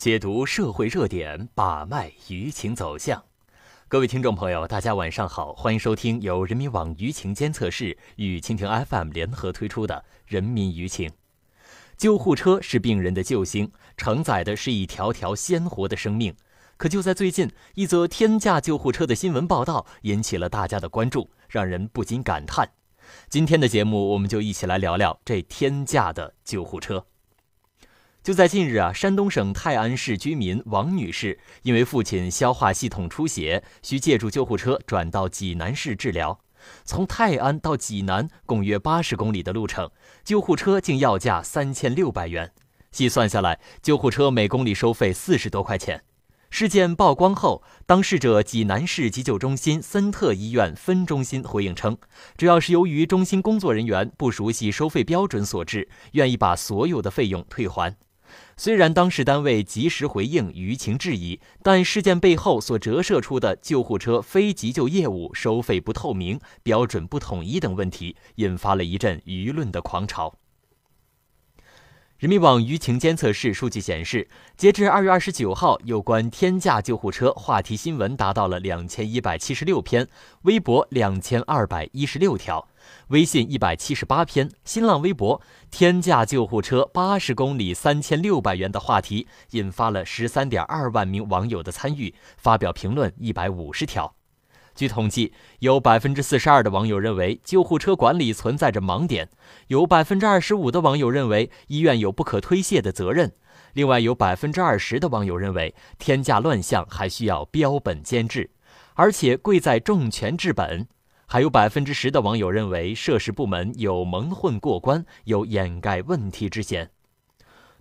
解读社会热点，把脉舆情走向。各位听众朋友，大家晚上好，欢迎收听由人民网舆情监测室与蜻蜓 FM 联合推出的《人民舆情》。救护车是病人的救星，承载的是一条条鲜活的生命。可就在最近，一则天价救护车的新闻报道引起了大家的关注，让人不禁感叹。今天的节目，我们就一起来聊聊这天价的救护车。就在近日啊，山东省泰安市居民王女士因为父亲消化系统出血，需借助救护车转到济南市治疗。从泰安到济南共约八十公里的路程，救护车竟要价三千六百元。细算下来，救护车每公里收费四十多块钱。事件曝光后，当事者济南市急救中心森特医院分中心回应称，主要是由于中心工作人员不熟悉收费标准所致，愿意把所有的费用退还。虽然当事单位及时回应舆情质疑，但事件背后所折射出的救护车非急救业务收费不透明、标准不统一等问题，引发了一阵舆论的狂潮。人民网舆情监测室数据显示，截至二月二十九号，有关天价救护车话题新闻达到了两千一百七十六篇，微博两千二百一十六条。微信一百七十八篇，新浪微博天价救护车八十公里三千六百元的话题，引发了十三点二万名网友的参与，发表评论一百五十条。据统计，有百分之四十二的网友认为救护车管理存在着盲点，有百分之二十五的网友认为医院有不可推卸的责任，另外有百分之二十的网友认为天价乱象还需要标本兼治，而且贵在重拳治本。还有百分之十的网友认为涉事部门有蒙混过关、有掩盖问题之嫌。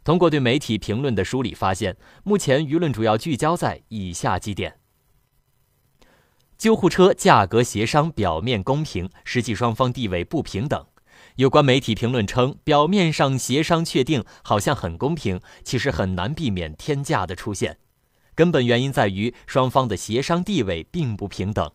通过对媒体评论的梳理，发现目前舆论主要聚焦在以下几点：救护车价格协商表面公平，实际双方地位不平等。有关媒体评论称，表面上协商确定好像很公平，其实很难避免天价的出现。根本原因在于双方的协商地位并不平等。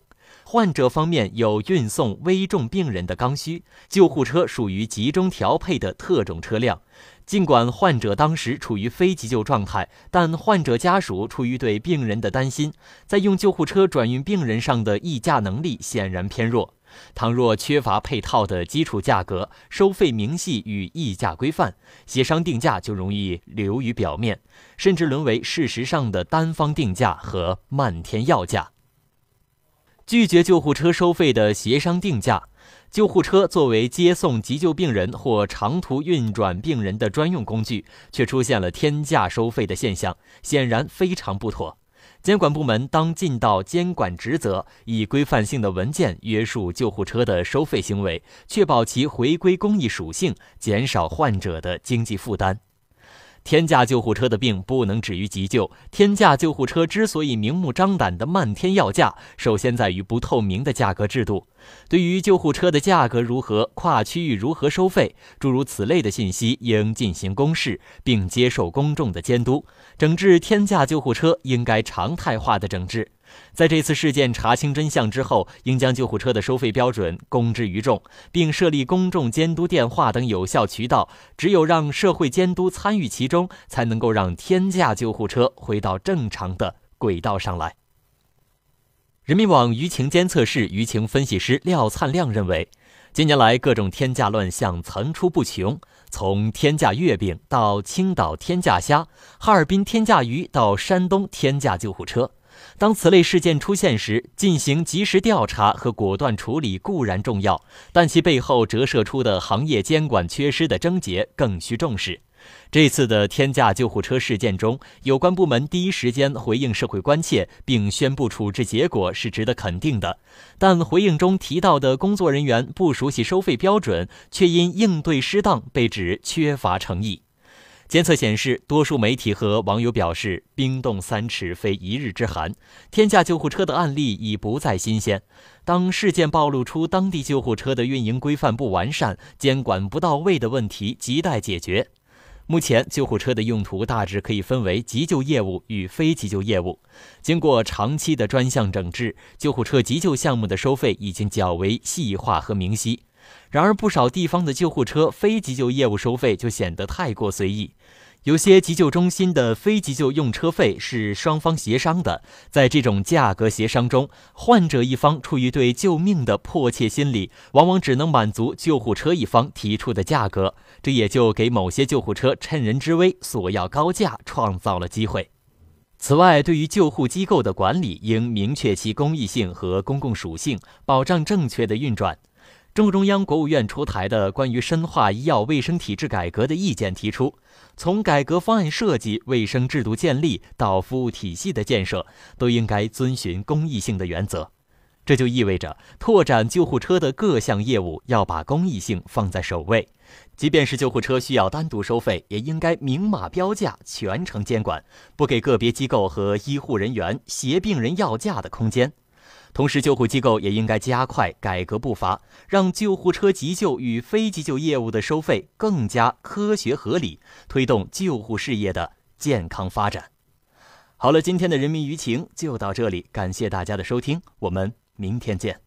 患者方面有运送危重病人的刚需，救护车属于集中调配的特种车辆。尽管患者当时处于非急救状态，但患者家属出于对病人的担心，在用救护车转运病人上的议价能力显然偏弱。倘若缺乏配套的基础价格、收费明细与议价规范，协商定价就容易流于表面，甚至沦为事实上的单方定价和漫天要价。拒绝救护车收费的协商定价，救护车作为接送急救病人或长途运转病人的专用工具，却出现了天价收费的现象，显然非常不妥。监管部门当尽到监管职责，以规范性的文件约束救护车的收费行为，确保其回归公益属性，减少患者的经济负担。天价救护车的病不能止于急救。天价救护车之所以明目张胆的漫天要价，首先在于不透明的价格制度。对于救护车的价格如何、跨区域如何收费，诸如此类的信息应进行公示，并接受公众的监督。整治天价救护车应该常态化的整治。在这次事件查清真相之后，应将救护车的收费标准公之于众，并设立公众监督电话等有效渠道。只有让社会监督参与其中，才能够让天价救护车回到正常的轨道上来。人民网舆情监测室舆情分析师廖灿亮认为，近年来各种天价乱象层出不穷，从天价月饼到青岛天价虾，哈尔滨天价鱼到山东天价救护车。当此类事件出现时，进行及时调查和果断处理固然重要，但其背后折射出的行业监管缺失的症结更需重视。这次的天价救护车事件中，有关部门第一时间回应社会关切，并宣布处置结果是值得肯定的。但回应中提到的工作人员不熟悉收费标准，却因应对失当被指缺乏诚意。监测显示，多数媒体和网友表示，冰冻三尺非一日之寒。天价救护车的案例已不再新鲜。当事件暴露出当地救护车的运营规范不完善、监管不到位的问题，亟待解决。目前，救护车的用途大致可以分为急救业务与非急救业务。经过长期的专项整治，救护车急救项目的收费已经较为细化和明晰。然而，不少地方的救护车非急救业务收费就显得太过随意。有些急救中心的非急救用车费是双方协商的，在这种价格协商中，患者一方出于对救命的迫切心理，往往只能满足救护车一方提出的价格，这也就给某些救护车趁人之危索要高价创造了机会。此外，对于救护机构的管理，应明确其公益性和公共属性，保障正确的运转。中共中央、国务院出台的关于深化医药卫生体制改革的意见提出，从改革方案设计、卫生制度建立到服务体系的建设，都应该遵循公益性的原则。这就意味着，拓展救护车的各项业务要把公益性放在首位。即便是救护车需要单独收费，也应该明码标价，全程监管，不给个别机构和医护人员挟病人要价的空间。同时，救护机构也应该加快改革步伐，让救护车急救与非急救业务的收费更加科学合理，推动救护事业的健康发展。好了，今天的人民舆情就到这里，感谢大家的收听，我们明天见。